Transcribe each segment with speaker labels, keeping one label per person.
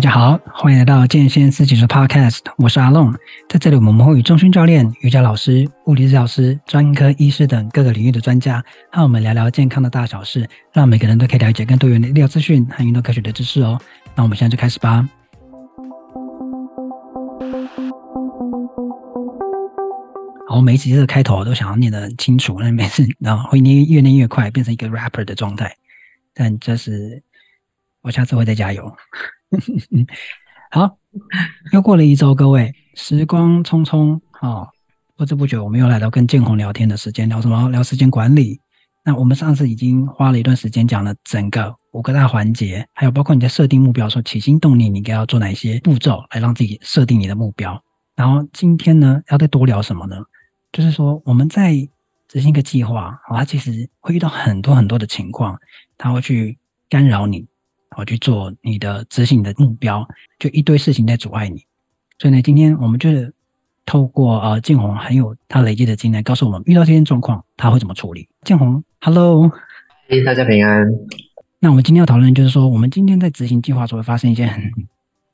Speaker 1: 大家好，欢迎来到健先思齐说 Podcast，我是阿龙，在这里我们会与中训教练、瑜伽老师、物理治疗师、专科医师等各个领域的专家，和我们聊聊健康的大小事，让每个人都可以了解更多元的医疗资讯和运动科学的知识哦。那我们现在就开始吧。好，我每一集这个开头都想要念得很清楚，那每次然后会念越念越快，变成一个 rapper 的状态，但这是我下次会再加油。好，又过了一周，各位，时光匆匆啊，不知不觉我们又来到跟建宏聊天的时间，聊什么？聊时间管理。那我们上次已经花了一段时间讲了整个五个大环节，还有包括你在设定目标的时候，起心动念，你应该要做哪些步骤来让自己设定你的目标。然后今天呢，要再多聊什么呢？就是说我们在执行一个计划，啊，它其实会遇到很多很多的情况，它会去干扰你。好，去做你的执行的目标，就一堆事情在阻碍你。所以呢，今天我们就是透过呃建宏很有他累积的经验，告诉我们遇到这些状况他会怎么处理。建宏，Hello，
Speaker 2: 嘿，大家平安。
Speaker 1: 那我们今天要讨论就是说，我们今天在执行计划时会发生一些很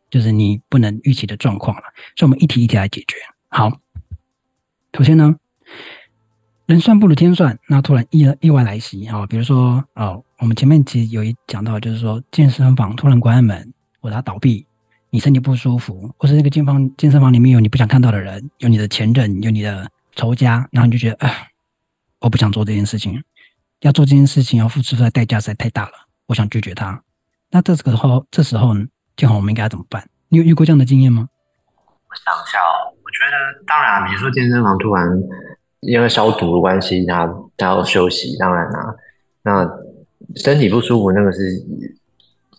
Speaker 1: 就是你不能预期的状况了，所以我们一题一题来解决。好，首先呢。人算不如天算，那突然意意外来袭啊，比如说哦，我们前面其实有一讲到，就是说健身房突然关门，或者倒闭，你身体不舒服，或是那个健房健身房里面有你不想看到的人，有你的前任，有你的仇家，然后你就觉得，哎，我不想做这件事情，要做这件事情要付出的代价实在太大了，我想拒绝他。那这个时候，这时候呢，建宏我们应该怎么办？你有遇过这样的经验吗？
Speaker 2: 我想一下哦，我觉得当然，比如说健身房突然。因为消毒的关系，他他要休息，当然啦、啊。那身体不舒服，那个是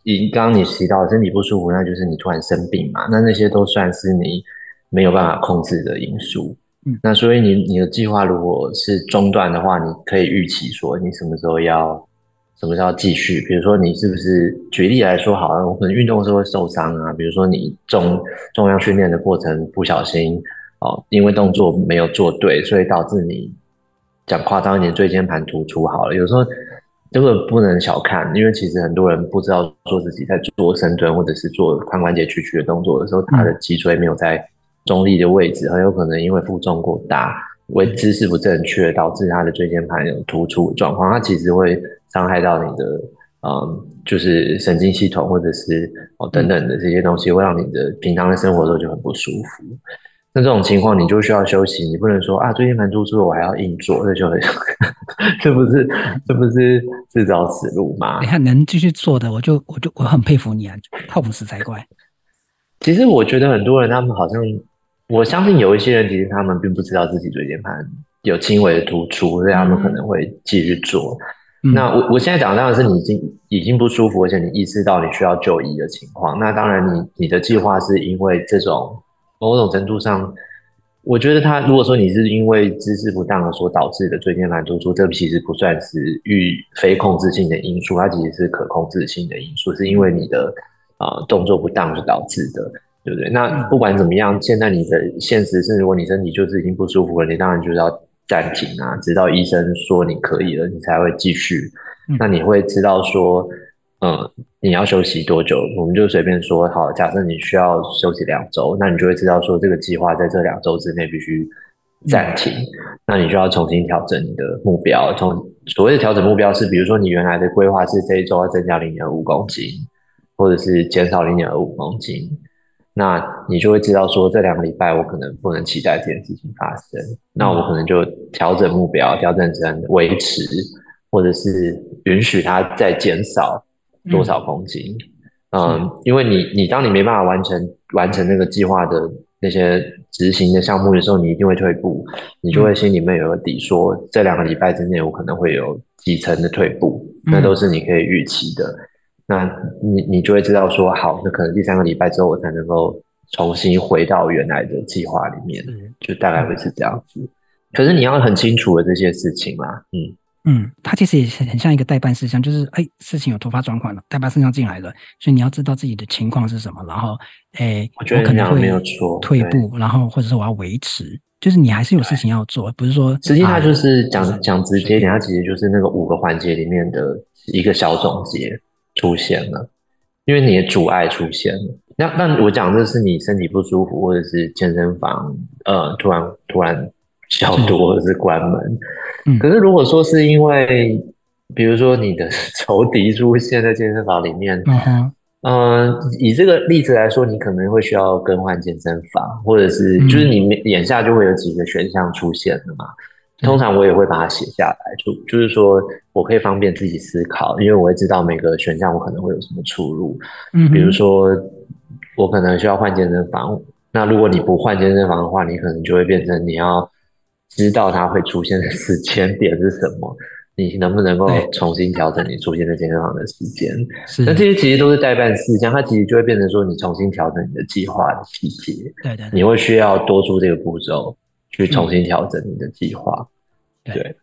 Speaker 2: 以刚刚你提到身体不舒服，那就是你突然生病嘛。那那些都算是你没有办法控制的因素。嗯，那所以你你的计划如果是中断的话，你可以预期说你什么时候要什么时候要继续。比如说你是不是举例来说，好了，我可能运动的时候会受伤啊。比如说你重重量训练的过程不小心。哦，因为动作没有做对，所以导致你讲夸张一点，椎间盘突出好了。有时候这个不能小看，因为其实很多人不知道说自己在做深蹲或者是做髋关节屈曲的动作的时候，他的脊椎没有在中立的位置，很有可能因为负重过大，为姿势不正确，导致他的椎间盘有突出的状况。它其实会伤害到你的嗯，就是神经系统或者是哦等等的这些东西，会让你的平常的生活中就很不舒服。那这种情况，你就需要休息，你不能说啊，椎间盘突出了，我还要硬做，这就很，这不是这不是自找死路吗？你看
Speaker 1: 能继续做的，我就我就我很佩服你啊，靠谱死才怪。
Speaker 2: 其实我觉得很多人他们好像，我相信有一些人其实他们并不知道自己椎间盘有轻微的突出，所以他们可能会继续做。嗯、那我我现在讲的当然是你已经已经不舒服，而且你意识到你需要就医的情况。那当然你你的计划是因为这种。某种程度上，我觉得他如果说你是因为姿势不当所导致的椎间盘突出，这其实不算是预非控制性的因素，它其实是可控制性的因素，是因为你的啊、呃、动作不当所导致的，对不对？那不管怎么样，现在你的现实是，如果你身体就是已经不舒服了，你当然就是要暂停啊，直到医生说你可以了，你才会继续。那你会知道说。嗯，你要休息多久？我们就随便说好。假设你需要休息两周，那你就会知道说这个计划在这两周之内必须暂停。嗯、那你就要重新调整你的目标。从所谓的调整目标是，比如说你原来的规划是这一周要增加零点五公斤，或者是减少零点二五公斤，那你就会知道说这两个礼拜我可能不能期待这件事情发生。那我可能就调整目标，调整成维持，或者是允许它再减少。多少公斤？嗯，嗯，因为你你当你没办法完成完成那个计划的那些执行的项目的时候，你一定会退步，你就会心里面有个底说，说、嗯、这两个礼拜之内我可能会有几成的退步，那都是你可以预期的。嗯、那你你就会知道说，好，那可能第三个礼拜之后我才能够重新回到原来的计划里面，嗯、就大概会是这样子。可是你要很清楚的这些事情嘛，嗯。
Speaker 1: 嗯，它其实也很很像一个待办事项，就是哎，事情有突发状况了，代办事项进来了，所以你要知道自己的情况是什么，然后哎，我觉得可能会退步，然后或者是我要维持，就是你还是有事情要做，不是说
Speaker 2: 实际上就是讲讲直接点，它其实就是那个五个环节里面的一个小总结出现了，因为你的阻碍出现了，那那我讲的是你身体不舒服，或者是健身房呃突然突然消毒或者是关门。嗯，可是如果说是因为，比如说你的 仇敌出现在健身房里面，嗯以这个例子来说，你可能会需要更换健身房，或者是就是你眼下就会有几个选项出现了嘛。通常我也会把它写下来，就就是说我可以方便自己思考，因为我会知道每个选项我可能会有什么出入。嗯，比如说我可能需要换健身房，那如果你不换健身房的话，你可能就会变成你要知道它会出现的时间点是什么，你能不能够重新调整你出现在健身房的时间？是，那这些其实都是代办事项，它其实就会变成说你重新调整你的计划的细节。对对，你会需要多出这个步骤。去重新调整你的计划，嗯，对。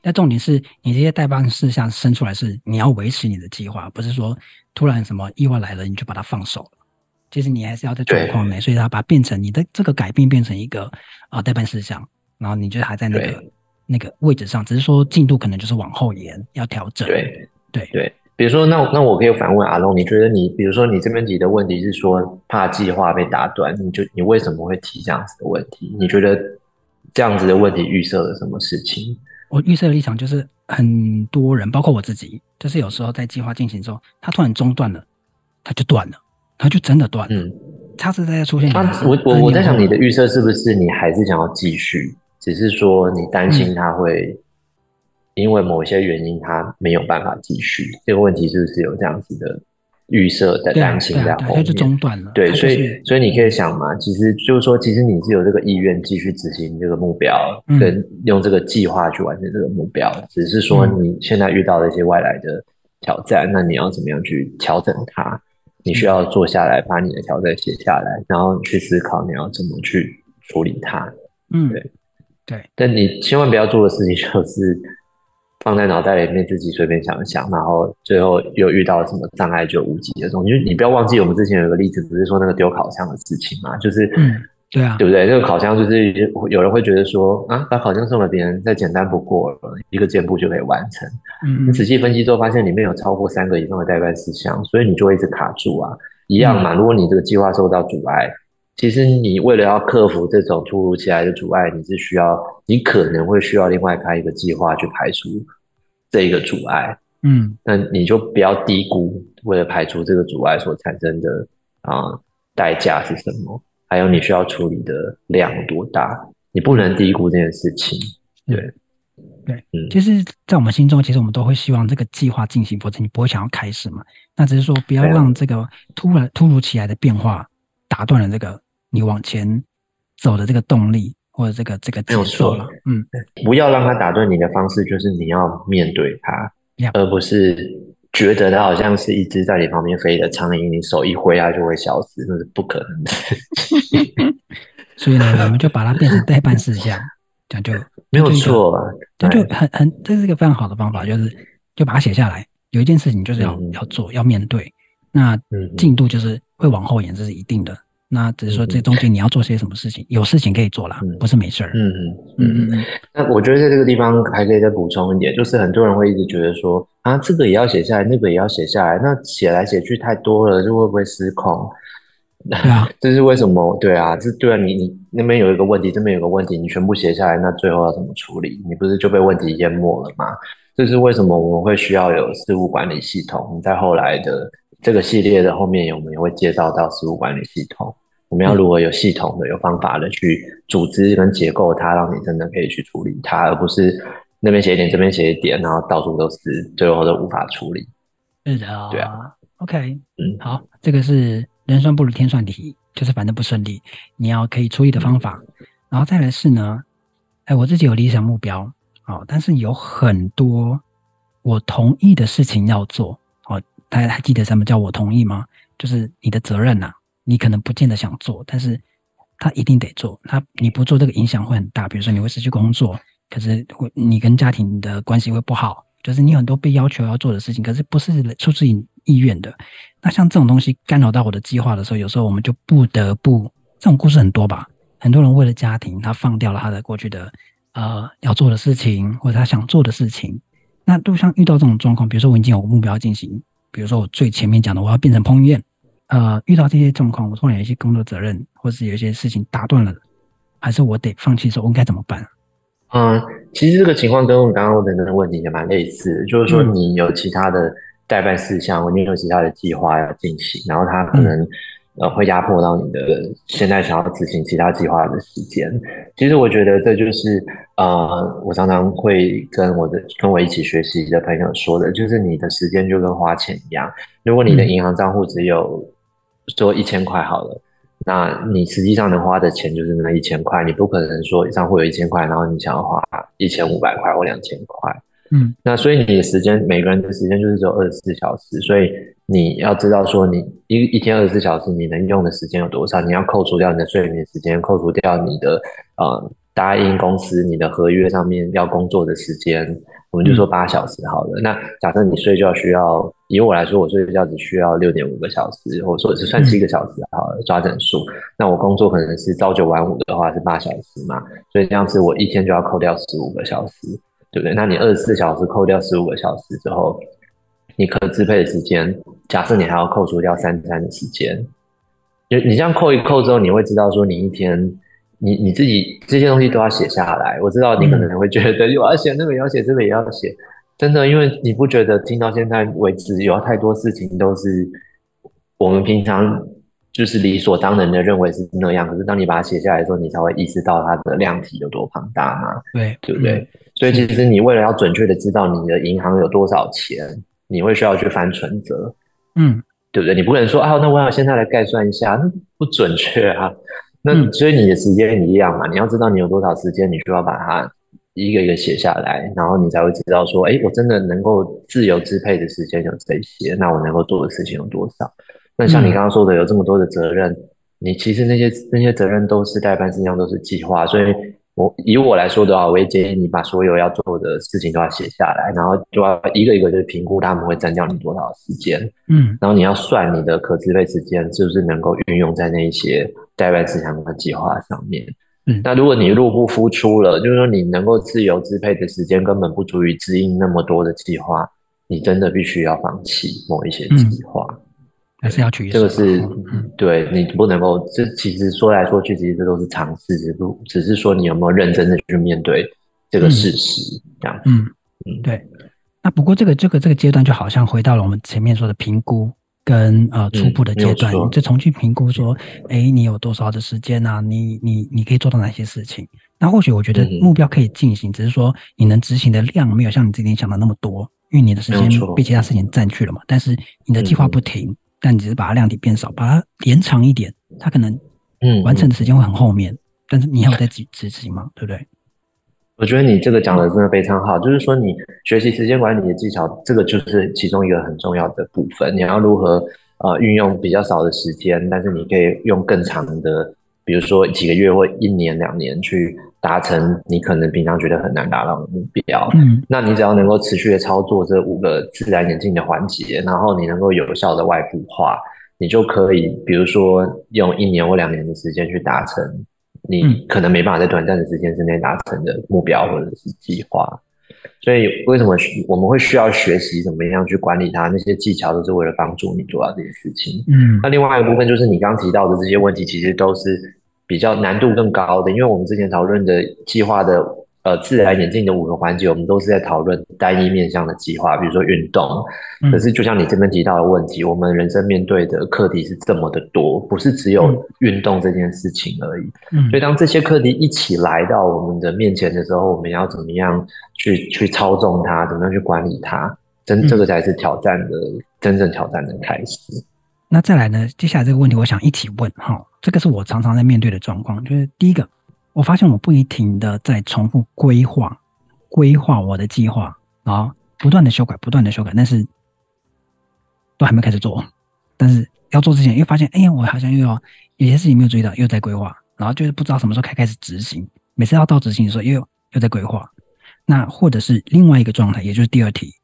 Speaker 1: 但重点是你这些代办事项生出来是你要维持你的计划，不是说突然什么意外来了你就把它放手了。其实你还是要在状况内，所以它把它变成你的这个改变变成一个啊代办事项，然后你就还在那个那个位置上，只是说进度可能就是往后延，要调整。
Speaker 2: 对对对。比如说，那那我可以反问阿龙，你觉得你比如说你这边提的问题是说怕计划被打断，你就你为什么会提这样子的问题？你觉得？这样子的问题预设了什么事情？
Speaker 1: 我预设的立场就是，很多人，包括我自己，就是有时候在计划进行之后，它突然中断了，它就断了，它就真的断了。嗯，它是在出现。
Speaker 2: 啊，我我我在想，你的预设是不是你还是想要继续，只是说你担心他会因为某些原因他没有办法继续？这个问题是不是有这样子的？预设的担心在后面，
Speaker 1: 它就中断了。
Speaker 2: 对，所以所以你可以想嘛，其实就是说，其实你是有这个意愿继续执行这个目标，跟用这个计划去完成这个目标，只是说你现在遇到了一些外来的挑战，那你要怎么样去调整它？你需要坐下来把你的挑战写下来，然后去思考你要怎么去处理它。嗯，对
Speaker 1: 对，
Speaker 2: 但你千万不要做的事情就是。放在脑袋里面自己随便想一想，然后最后又遇到什么障碍就无疾而终。因为你不要忘记，我们之前有个例子，不是说那个丢烤箱的事情嘛？就是，嗯，对啊，对不对？那个烤箱就是有人会觉得说啊，把烤箱送给别人再简单不过了，一个箭步就可以完成。嗯，你仔细分析之后发现里面有超过三个以上的待办事项，所以你就会一直卡住啊。一样嘛，如果你这个计划受到阻碍，其实你为了要克服这种突如其来的阻碍，你是需要，你可能会需要另外开一个计划去排除这一个阻碍。嗯，那你就不要低估为了排除这个阻碍所产生的啊、呃、代价是什么，还有你需要处理的量多大，你不能低估这件事情。对，
Speaker 1: 对，嗯，其实，在我们心中，其实我们都会希望这个计划进行，否则你不会想要开始嘛。那只是说，不要让这个突然突如其来的变化打断了这个。你往前走的这个动力，或者这个这个
Speaker 2: 没有错了，嗯，不要让他打断你的方式，就是你要面对他，嗯、而不是觉得他好像是一只在你旁边飞的苍蝇，你手一挥它就会消失，那是不可能的。
Speaker 1: 所以呢，我们就把它变成代办事项，这样就
Speaker 2: 没有错了，
Speaker 1: 这就很很，这是一个非常好的方法，就是就把它写下来。有一件事情就是要、嗯、要做，要面对，那进度就是会往后延，这是一定的。那只是说，这中间你要做些什么事情？嗯、有事情可以做啦，嗯、不是没事儿。嗯嗯嗯嗯。
Speaker 2: 那我觉得在这个地方还可以再补充一点，就是很多人会一直觉得说啊，这个也要写下来，那个也要写下来，那写来写去太多了，就会不会失控？对啊，这是为什么？对啊，这对啊，你你那边有一个问题，这边有个问题，你全部写下来，那最后要怎么处理？你不是就被问题淹没了吗？这是为什么我们会需要有事务管理系统？你在后来的这个系列的后面，我们也会介绍到事务管理系统。我们要如何有系统的、有方法的去组织跟结构它，让你真的可以去处理它，而不是那边写一点，这边写一点，然后到处都是，最后都无法处理。
Speaker 1: 是的，对啊。OK，嗯，好，这个是人算不如天算题，就是反正不顺利，你要可以处理的方法。嗯、然后再来是呢，哎，我自己有理想目标，哦，但是有很多我同意的事情要做。大家还记得什么叫我同意吗？就是你的责任呐、你可能不见得想做，但是他一定得做。他你不做，这个影响会很大。比如说，你会失去工作，可是会你跟家庭的关系会不好。就是你很多被要求要做的事情，可是不是出自于意愿的。那像这种东西干扰到我的计划的时候，有时候我们就不得不。这种故事很多吧？很多人为了家庭，他放掉了他的过去的呃要做的事情，或者他想做的事情。那就像遇到这种状况，比如说我已经有目标进行，比如说我最前面讲的，我要变成彭于晏。呃遇到这些状况，我突然有一些工作责任，或是有一些事情打断了，还是我得放弃的时候，我应该怎么办？
Speaker 2: 嗯，其实这个情况跟我们刚刚问的那个问题也蛮类似，就是说你有其他的待办事项，嗯、你有其他的计划要进行，然后他可能、嗯。呃，会压迫到你的现在想要执行其他计划的时间。其实我觉得这就是呃，我常常会跟我的跟我一起学习的朋友说的，就是你的时间就跟花钱一样。如果你的银行账户只有说一千块好了，那你实际上能花的钱就是那一千块，你不可能说账户有一千块，然后你想要花一千五百块或两千块。嗯，那所以你的时间，每个人的时间就是只有二十四小时，所以你要知道说，你一一天二十四小时你能用的时间有多少？你要扣除掉你的睡眠时间，扣除掉你的呃答应公司你的合约上面要工作的时间，我们就说八小时好了。嗯、那假设你睡觉需要，以我来说，我睡觉只需要六点五个小时，或者说是算七个小时好了，抓整数。那我工作可能是朝九晚五的话是八小时嘛，所以这样子我一天就要扣掉十五个小时。对不对？那你二十四小时扣掉十五个小时之后，你可支配的时间，假设你还要扣除掉三餐的时间，就你这样扣一扣之后，你会知道说你一天，你你自己这些东西都要写下来。我知道你可能会觉得，有要写那个也要写，这个也要写，真的，因为你不觉得听到现在为止，有太多事情都是我们平常就是理所当然的认为是那样，可是当你把它写下来的时候，你才会意识到它的量体有多庞大嘛？
Speaker 1: 对，
Speaker 2: 对不对？嗯所以其实你为了要准确的知道你的银行有多少钱，你会需要去翻存折，嗯，对不对？你不可能说啊，那我要现在来概算一下，那不准确啊。那所以你的时间一样嘛，你要知道你有多少时间，你需要把它一个一个写下来，然后你才会知道说，哎，我真的能够自由支配的时间有这些，那我能够做的事情有多少？那像你刚刚说的，有这么多的责任，你其实那些那些责任都是代办事项，都是计划，所以。我以我来说的话，我也建议你把所有要做的事情都要写下来，然后就要一个一个去评估他们会占掉你多少时间，嗯，然后你要算你的可支配时间是不是能够运用在那一些待办事项的计划上面，嗯，那如果你入不敷出了，就是说你能够自由支配的时间根本不足以支应那么多的计划，你真的必须要放弃某一些计划。嗯还是要取舍，这个是，嗯、对你不能够，这其实说来说去，其实这都是尝试，只不只是说你有没有认真的去面对这个事实，嗯、这样子。嗯嗯，对。那不过这个这个这个阶段就好像回到了我们前面说的评估跟呃初步的阶段，嗯、就重新评估说，哎，你有多少的时间啊？你你你可以做到哪些事情？那或许我觉得目标可以进行，嗯、只是说你能执行的量没有像你之前想的那么多，因为你的时间被其他事情占据了嘛。但是你的计划不停。嗯但你只是把它量体变少，把它延长一点，它可能嗯完成的时间会很后面，嗯、但是你还有在执执行嘛，对不对？我觉得你这个讲的真的非常好，就是说你学习时间管理的技巧，这个就是其中一个很重要的部分。你要如何呃运用比较少的时间，但是你可以用更长的，比如说几个月或一年两年去。达成你可能平常觉得很难达到的目标，嗯，那你只要能够持续的操作这五个自然演进的环节，然后你能够有效的外部化，你就可以，比如说用一年或两年的时间去达成你可能没办法在短暂的时间之内达成的目标或者是计划。所以为什么我们会需要学习怎么样去管理它？那些技巧都是为了帮助你做到这些事情。嗯，那另外一个部分就是你刚刚提到的这些问题，其实都是。比较难度更高的，因为我们之前讨论的计划的呃自然演进的五个环节，我们都是在讨论单一面向的计划，比如说运动。可是就像你这边提到的问题，我们人生面对的课题是这么的多，不是只有运动这件事情而已。所以当这些课题一起来到我们的面前的时候，我们要怎么样去去操纵它，怎么样去管理它？真这个才是挑战的真正挑战的开始。
Speaker 1: 那再来呢？接下来这个问题，我想一起问哈。这个是我常常在面对的状况，就是第一个，我发现我不停的在重复规划，规划我的计划，然后不断的修改，不断的修改，但是都还没开始做。但是要做之前，又发现，哎呀，我好像又要有些事情没有注意到，又在规划，然后就是不知道什么时候开开始执行。每次要到执行的时候，又又在规划。那或者是另外一个状态，也就是第二题，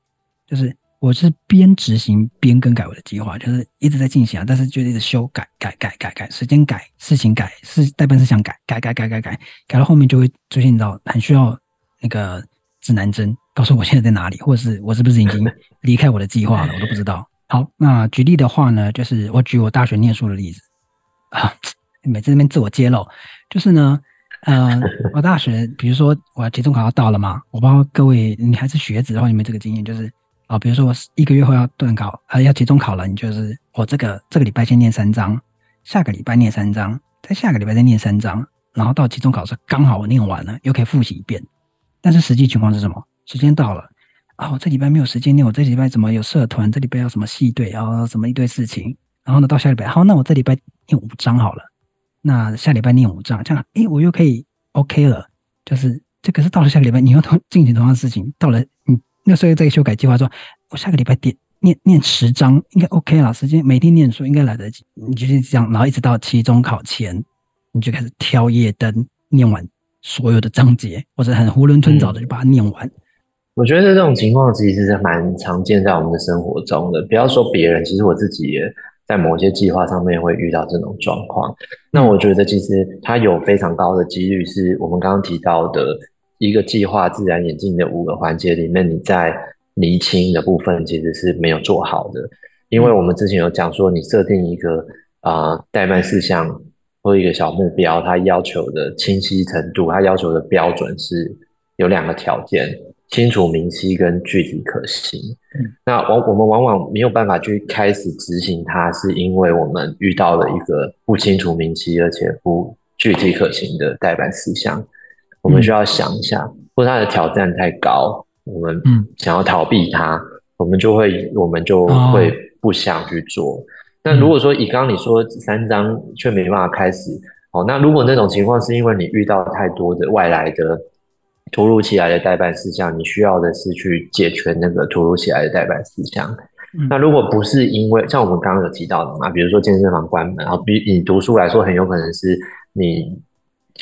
Speaker 1: 就是。我是边执行边更改我的计划，就是一直在进行啊，但是就一直修改改改改改，时间改，事情改，事代办事项改改改改改改，改到后面就会出现到很需要那个指南针，告诉我现在在哪里，或者是我是不是已经 离开我的计划了，我都不知道。好，那举例的话呢，就是我举我大学念书的例子啊，每次那边自我揭露，就是呢，呃，我大学，比如说我期中考要到了嘛，我不知道各位你还是学子的话，你们这个经验？就是啊，比如说我一个月后要段考，啊，要期中考了，你就是我这个这个礼拜先念三章，下个礼拜念三章，再下个礼拜再念三章，然后到期中考时刚好我念完了，又可以复习一遍。但是实际情况是什么？时间到了。啊，我这礼拜没有时间念，我这礼拜怎么有社团？这礼拜要什么系队然啊？什么一堆事情？然后呢，到下礼拜，好，那我这礼拜念五章好了。那下礼拜念五章，这样，诶，我又可以 OK 了。就是这个是到了下个礼拜，你又同进行同样的事情。到了你那时候再修改计划说，我下个礼拜点念念十章，应该 OK 了。时间每天念书应该来得及。你就是这样，然后一直到期中考前，你就开始挑夜灯念完所有的章节，或者很囫囵吞枣的就把它念完。
Speaker 2: 我觉得这种情况其实是蛮常见在我们的生活中的。不要说别人，其实我自己也在某些计划上面会遇到这种状况。那我觉得其实它有非常高的几率是我们刚刚提到的一个计划自然演进的五个环节里面，你在厘清的部分其实是没有做好的。因为我们之前有讲说，你设定一个啊、呃、待办事项或一个小目标，它要求的清晰程度，它要求的标准是有两个条件。清楚明晰跟具体可行，嗯、那往我们往往没有办法去开始执行它，是因为我们遇到了一个不清楚明晰而且不具体可行的待办事项。我们需要想一下，嗯、或者它的挑战太高，我们想要逃避它，嗯、我们就会我们就会不想去做。哦、那如果说以刚刚你说三张却没办法开始，哦，那如果那种情况是因为你遇到太多的外来的。突如其来的代办事项，你需要的是去解决那个突如其来的代办事项。嗯、那如果不是因为像我们刚刚有提到的嘛，比如说健身房关门，然后比你读书来说，很有可能是你。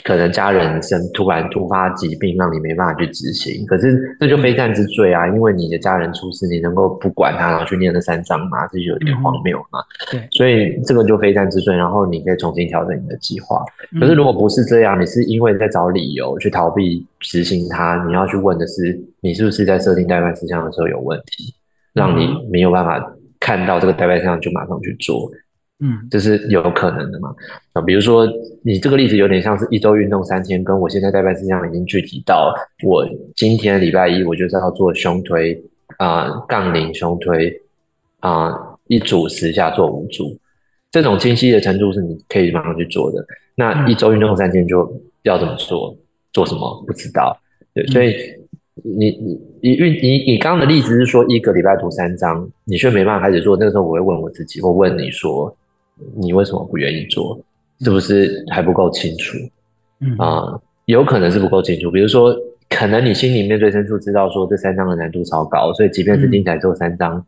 Speaker 2: 可能家人生突然突发疾病，让你没办法去执行，可是这就非战之罪啊！因为你的家人出事，你能够不管他，然后去念那三章吗？这就有点荒谬嘛。对，所以这个就非战之罪，然后你可以重新调整你的计划。可是如果不是这样，你是因为在找理由去逃避执行它，你要去问的是，你是不是在设定待办事项的时候有问题，让你没有办法看到这个待办事项就马上去做。嗯，这是有可能的嘛？啊，比如说你这个例子有点像是一周运动三天，跟我现在代办事项已经具体到我今天礼拜一我就是要做胸推啊、呃，杠铃胸推啊、呃，一组十下做五组，这种清晰的程度是你可以马上去做的。那一周运动三天就要怎么做？做什么？不知道。对，所以你你你运你你刚刚的例子是说一个礼拜读三章，你却没办法开始做。那个时候我会问我自己，我问你说。你为什么不愿意做？是不是还不够清楚？嗯啊、呃，有可能是不够清楚。比如说，可能你心里面最深处知道说这三章的难度超高，所以即便是听起来做三章，嗯、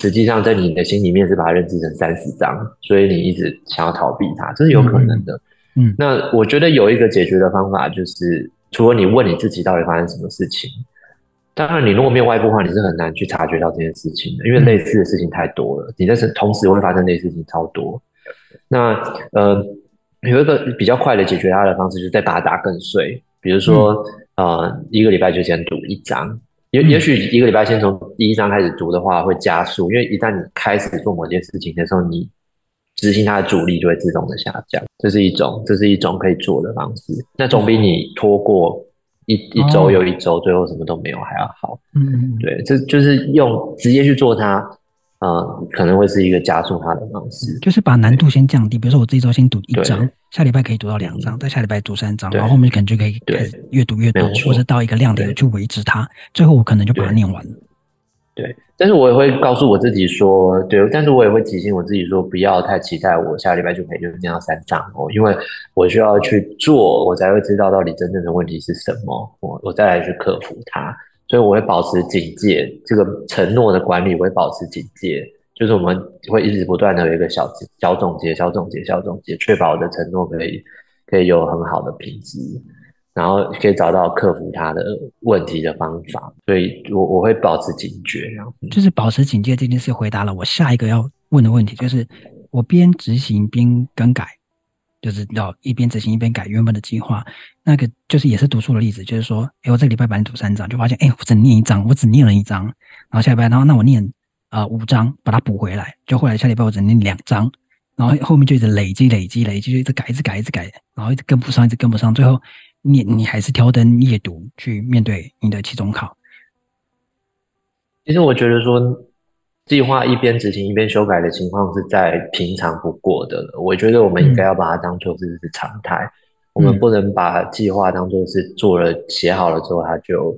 Speaker 2: 实际上在你的心里面是把它认知成三十章，所以你一直想要逃避它，这是有可能的。嗯，嗯那我觉得有一个解决的方法，就是除了你问你自己到底发生什么事情。当然，你如果没有外部化，你是很难去察觉到这件事情的，因为类似的事情太多了。你在是同时会发生类似的事情超多。那呃，有一个比较快的解决它的方式，就是再把它打更碎。比如说，嗯、呃，一个礼拜就先读一章，也也许一个礼拜先从第一章开始读的话，会加速。因为一旦你开始做某件事情的时候，你执行它的阻力就会自动的下降。这是一种，这是一种可以做的方式。那总比你拖过。一一周又一周，最后什么都没有还要好。嗯，对，这就是用直接去做它，呃，可能会是一个加速它的方式。
Speaker 1: 就是把难度先降低，比如说我这一周先读一章，下礼拜可以读到两章，再下礼拜读三章，然后后面可能就可以开始越读越多，或者到一个亮点去维持它，最后我可能就把它念完了。
Speaker 2: 对，但是我也会告诉我自己说，对，但是我也会提醒我自己说，不要太期待我下礼拜就可以就是念到三章哦，因为我需要去做，我才会知道到底真正的问题是什么，我我再来去克服它。所以我会保持警戒，这个承诺的管理我会保持警戒，就是我们会一直不断的有一个小小总结、小总结、小总结，确保我的承诺可以可以有很好的品质。然后可以找到克服他的问题的方法，所以我我会保持警觉，然后
Speaker 1: 就是保持警戒这件事回答了我下一个要问的问题，就是我边执行边更改，就是要一边执行一边改原本的计划，那个就是也是读书的例子，就是说，哎，我这个礼拜本来读三章，就发现，哎，我只念一章，我只念了一章，然后下礼拜，然后那我念呃五章，把它补回来。就后来下礼拜我只念两章，然后后面就一直累积累积累积，就一直改一直改一直改，然后一直跟不上，一直跟不上，最后你你还是挑灯夜读去面对你的期中考。
Speaker 2: 其实我觉得说，计划一边执行一边修改的情况是再平常不过的了。我觉得我们应该要把它当做是是常态，嗯、我们不能把计划当做是做了写好了之后它就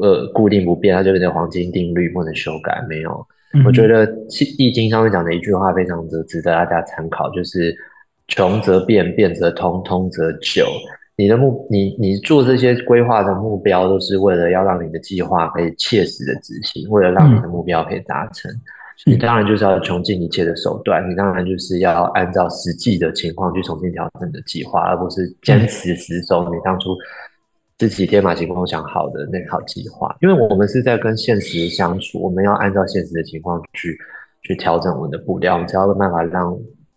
Speaker 2: 呃固定不变，它就变成黄金定律不能修改。没有，嗯、我觉得易经上面讲的一句话非常的值得大家参考，就是穷则变，变则通，通则久。你的目，你你做这些规划的目标，都是为了要让你的计划可以切实的执行，为了让你的目标可以达成。嗯、你当然就是要穷尽一切的手段，你当然就是要按照实际的情况去重新调整你的计划，而不是坚持死守你当初自己天马行空想好的那套计划。因为我们是在跟现实相处，我们要按照现实的情况去去调整我们的步调，我们才有办法让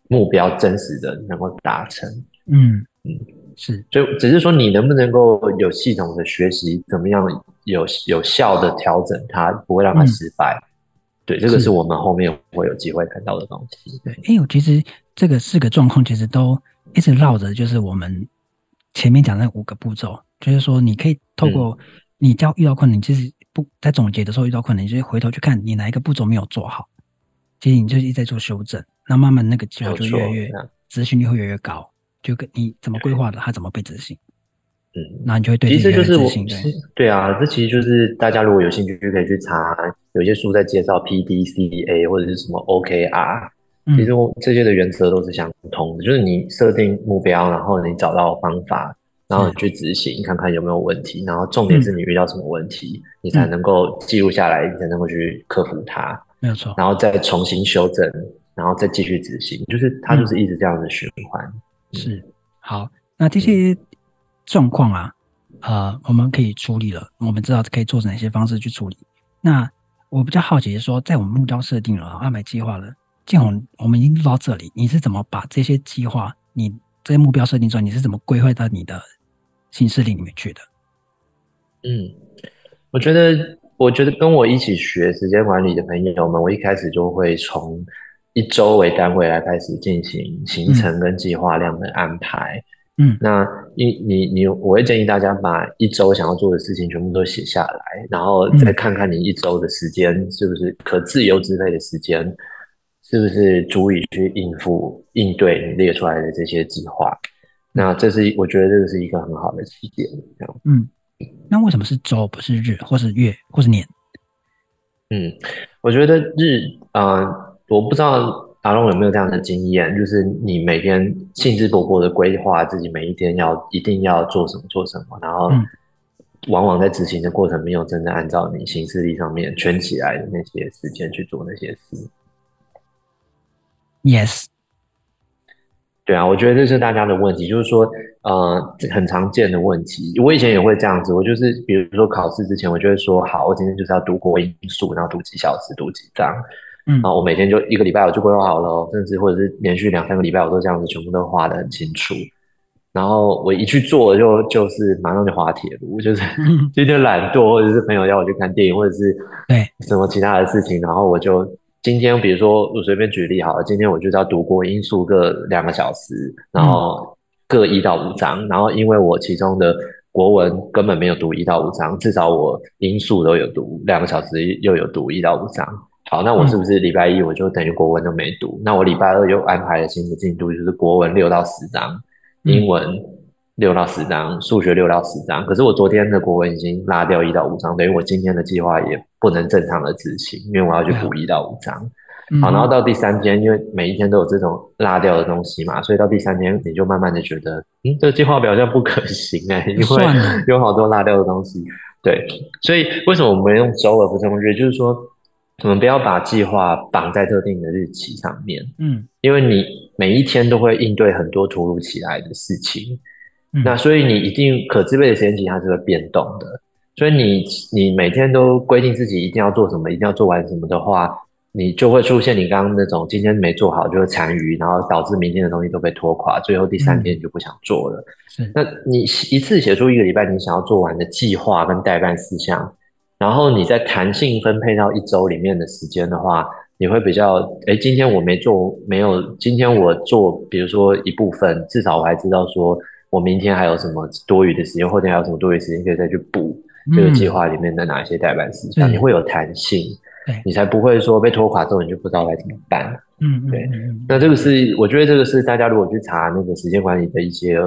Speaker 2: 目标真实的能够达成。嗯嗯。是，就只是说你能不能够有系统的学习，怎么样有有效的调整它，不会让它失败。嗯、对，这个是。我们后面会有机会看到的东西。
Speaker 1: 对，哎我，其实这个四个状况其实都一直绕着，就是我们前面讲的那五个步骤，就是说你可以透过你只要遇到困难，你其实不在总结的时候遇到困难，你就回头去看你哪一个步骤没有做好，其实你就一直在做修正，那慢慢那个计划就越来越执行率会越来越高。就跟你怎么规划的，它怎么被执行，嗯，那你就会对。
Speaker 2: 其实就是我，对。啊，这其实就是大家如果有兴趣就可以去查，有些书在介绍 PDCA 或者是什么 OKR，其实这些的原则都是相通的，就是你设定目标，然后你找到方法，然后你去执行，看看有没有问题，然后重点是你遇到什么问题，你才能够记录下来，你才能够去克服它，
Speaker 1: 没有错，
Speaker 2: 然后再重新修正，然后再继续执行，就是它就是一直这样的循环。
Speaker 1: 是，好，那这些状况啊，呃，我们可以处理了。我们知道可以做哪些方式去处理。那我比较好奇的是说，在我们目标设定了、安排计划了，建宏，我们已经录到这里，你是怎么把这些计划、你这些目标设定出来，你是怎么规划到你的行事历里面去的？
Speaker 2: 嗯，我觉得，我觉得跟我一起学时间管理的朋友们，我一开始就会从。一周为单位来开始进行行程跟计划量的安排。嗯，那你你你，我会建议大家把一周想要做的事情全部都写下来，然后再看看你一周的时间是不是可自由支配的时间，是不是足以去应付应对你列出来的这些计划。那这是我觉得这个是一个很好的起点。这样，
Speaker 1: 嗯，那为什么是周不是日，或是月，或是年？
Speaker 2: 嗯，我觉得日啊。呃我不知道阿龙有没有这样的经验，就是你每天兴致勃勃的规划自己每一天要一定要做什么做什么，然后往往在执行的过程没有真的按照你行事历上面圈起来的那些时间去做那些事。
Speaker 1: Yes，
Speaker 2: 对啊，我觉得这是大家的问题，就是说呃很常见的问题。我以前也会这样子，我就是比如说考试之前，我就会说好，我今天就是要读国英数，然后读几小时，读几章。嗯，然后我每天就一个礼拜我就规划好了，甚至或者是连续两三个礼拜我都这样子全部都画的很清楚。然后我一去做就就是马上就滑铁卢，就是 今天懒惰，或者是朋友要我去看电影，或者是对什么其他的事情，然后我就今天比如说我随便举例好了，今天我就要读国英数各两个小时，然后各一到五章，然后因为我其中的国文根本没有读一到五章，至少我英数都有读两个小时，又有读一到五章。好，那我是不是礼拜一我就等于国文都没读？嗯、那我礼拜二又安排了新的进度，就是国文六到十章，英文六到十章，数学六到十章。可是我昨天的国文已经拉掉一到五章，等于我今天的计划也不能正常的执行，因为我要去补一到五章。嗯、好，然后到第三天，因为每一天都有这种拉掉的东西嘛，所以到第三天你就慢慢的觉得，嗯，这个计划表现不可行哎、欸，因为有好多拉掉的东西。对，所以为什么我们用周而不是用日？就是说。我们不要把计划绑在特定的日期上面，嗯，因为你每一天都会应对很多突如其来的事情，嗯，那所以你一定可支配的时间其实它是会变动的，所以你你每天都规定自己一定要做什么，一定要做完什么的话，你就会出现你刚刚那种今天没做好就会残余，然后导致明天的东西都被拖垮，最后第三天你就不想做了。是，那你一次写出一个礼拜你想要做完的计划跟待办事项。然后你在弹性分配到一周里面的时间的话，你会比较，哎，今天我没做，没有，今天我做，比如说一部分，至少我还知道说，我明天还有什么多余的时间，后天还有什么多余的时间可以再去补这个计划里面的哪一些代办事项，嗯、你会有弹性，你才不会说被拖垮之后你就不知道该怎么办。嗯，对。那这个是，我觉得这个是大家如果去查那个时间管理的一些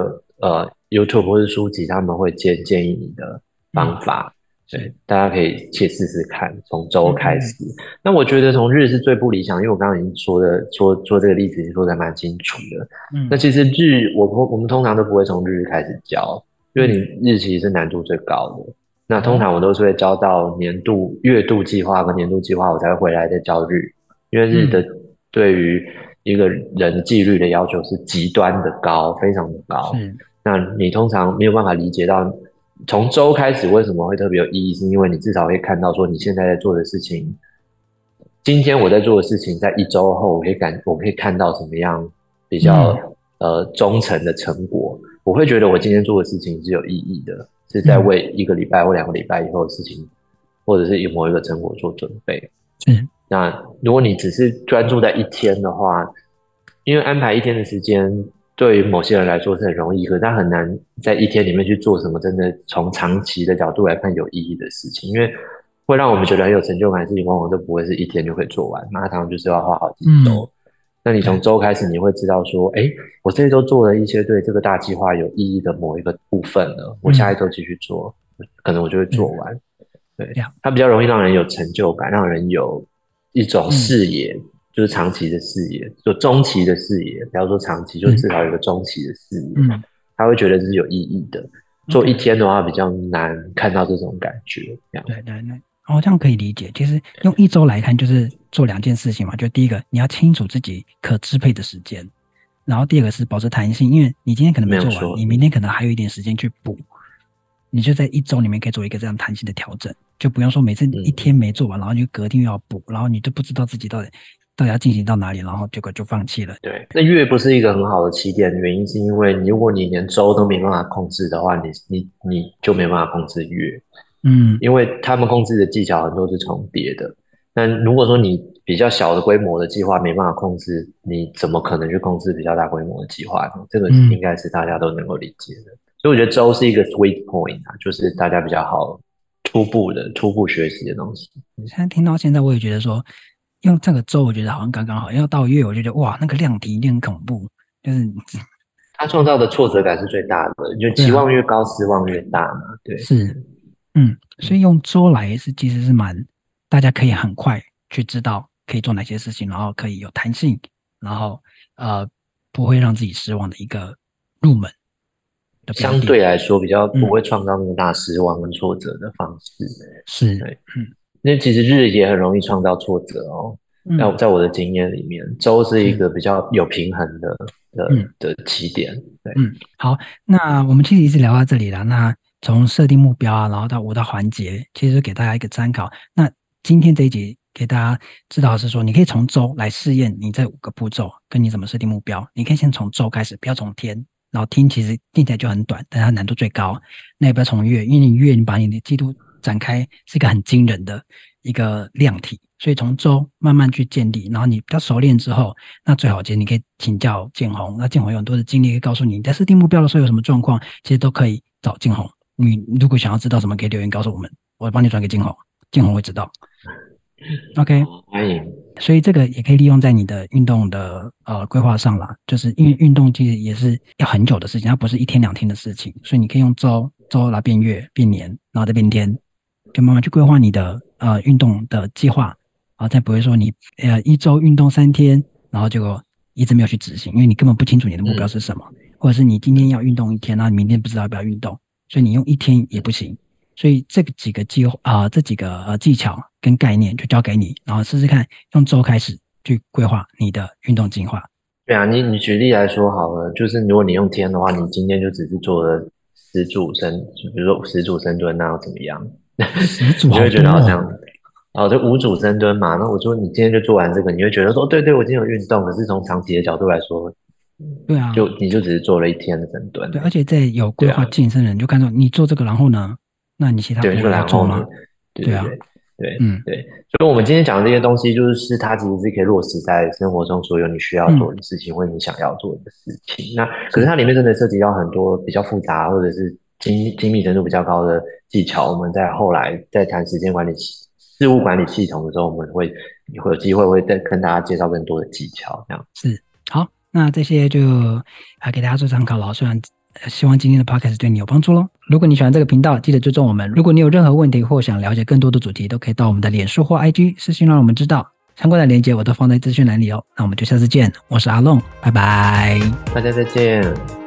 Speaker 2: 呃 YouTube 或者书籍，他们会建建议你的方法。嗯对，大家可以去试试看，从周开始。嗯、那我觉得从日是最不理想，因为我刚刚已经说的说说这个例子，已经说的蛮清楚的。嗯，那其实日，我我们通常都不会从日开始教，因为你日其实是难度最高的。嗯、那通常我都是会教到年度、月度计划和年度计划，我才会回来再教日，因为日的对于一个人纪律的要求是极端的高，非常的高。嗯，那你通常没有办法理解到。从周开始为什么会特别有意义？是因为你至少会看到说你现在在做的事情，今天我在做的事情，在一周后我可以感，我可以看到什么样比较、嗯、呃忠诚的成果。我会觉得我今天做的事情是有意义的，是在为一个礼拜或两个礼拜以后的事情，或者是以某一个成果做准备。嗯，那如果你只是专注在一天的话，因为安排一天的时间。对于某些人来说是很容易，可是他很难在一天里面去做什么真的从长期的角度来看有意义的事情，因为会让我们觉得很有成就感的事情，往往都不会是一天就可以做完，那常常就是要花好几周。嗯、那你从周开始，你会知道说，哎，我这一周做了一些对这个大计划有意义的某一个部分了，我下一周继续做，嗯、可能我就会做完。嗯、对，它比较容易让人有成就感，让人有一种视野。嗯就是长期的视野，就中期的视野，不要说长期，就至少有个中期的视野，嗯、他会觉得这是有意义的。做一天的话比较难看到这种感觉。这样对对对，
Speaker 1: 哦，这样可以理解。其实用一周来看，就是做两件事情嘛。就第一个，你要清楚自己可支配的时间，然后第二个是保持弹性，因为你今天可能没做完，你明天可能还有一点时间去补，你就在一周里面可以做一个这样弹性的调整，就不用说每次一天没做完，嗯、然后你就隔天又要补，然后你就不知道自己到底。到底要进行到哪里，然后结果就放弃了。
Speaker 2: 对，那月不是一个很好的起点，原因是因为如果你连周都没办法控制的话，你你你就没办法控制月。嗯，因为他们控制的技巧很多是重叠的。但如果说你比较小的规模的计划没办法控制，你怎么可能去控制比较大规模的计划呢？这个应该是大家都能够理解的。嗯、所以我觉得周是一个 sweet point 啊，就是大家比较好初步的初步学习的东西。
Speaker 1: 现在听到现在，我也觉得说。用这个周，我觉得好像刚刚好；要到月，我就觉得哇，那个量体一定很恐怖。就是
Speaker 2: 他创造的挫折感是最大的，就期望越高，失望越大嘛。对，
Speaker 1: 是，嗯，所以用周来是其实是蛮，大家可以很快去知道可以做哪些事情，然后可以有弹性，然后呃不会让自己失望的一个入门。
Speaker 2: 相对来说，比较不会创造那么大失望跟挫折的方式。
Speaker 1: 嗯、是，对，嗯。
Speaker 2: 那其实日也很容易创造挫折哦。那、嗯、在我的经验里面，周是一个比较有平衡的、嗯、的的起点。对，
Speaker 1: 嗯，好，那我们其实一直聊到这里了。那从设定目标啊，然后到五大环节，其实给大家一个参考。那今天这一集给大家知道是说，你可以从周来试验你这五个步骤跟你怎么设定目标。你可以先从周开始，不要从天。然后天其实听起来就很短，但它难度最高。那也不要从月，因为你月你把你的季度。展开是一个很惊人的一个量体，所以从周慢慢去建立，然后你比较熟练之后，那最好其实你可以请教建宏，那建宏有很多的经历可以告诉你，你在设定目标的时候有什么状况，其实都可以找建宏。你如果想要知道什么，可以留言告诉我们，我会帮你转给建宏，建宏会知道。OK，欢迎。所以这个也可以利用在你的运动的呃规划上啦，就是因为运动其实也是要很久的事情，它不是一天两天的事情，所以你可以用周周来变月变年，然后再变天。就慢慢去规划你的呃运动的计划，啊，再不会说你呃一周运动三天，然后结果一直没有去执行，因为你根本不清楚你的目标是什么，嗯、或者是你今天要运动一天，然后你明天不知道要不要运动，所以你用一天也不行。所以这个几个计划啊，这几个呃技巧跟概念就交给你，然后试试看用周开始去规划你的运动计划。
Speaker 2: 对啊，你你举例来说好了，就是如果你用天的话，你今天就只是做了十组深，比如说十组深蹲，那又怎么样？你会觉得好像，哦，就五组深蹲嘛。那我说你今天就做完这个，你会觉得说，对对，我今天有运动。可是从长期的角度来说，
Speaker 1: 对啊，
Speaker 2: 就你就只是做了一天的深蹲。
Speaker 1: 对，而且在有规划健身的人就看到你做这个，然后呢，那你其他不会来做吗？
Speaker 2: 对
Speaker 1: 对啊，
Speaker 2: 对，嗯，对。所以，我们今天讲的这些东西，就是它其实是可以落实在生活中所有你需要做的事情，或者你想要做的事情。那可是它里面真的涉及到很多比较复杂，或者是精精密程度比较高的技巧。我们在后来在谈时间管理、事务管理系统的时候，我们会会有机会会再跟大家介绍更多的技巧。这样
Speaker 1: 是好，那这些就啊给大家做参考了。虽然。希望今天的 podcast 对你有帮助喽。如果你喜欢这个频道，记得追踪我们。如果你有任何问题或想了解更多的主题，都可以到我们的脸书或 IG 私信让我们知道。相关的链接我都放在资讯栏里哦。那我们就下次见，我是阿龙，拜拜，
Speaker 2: 大家再见。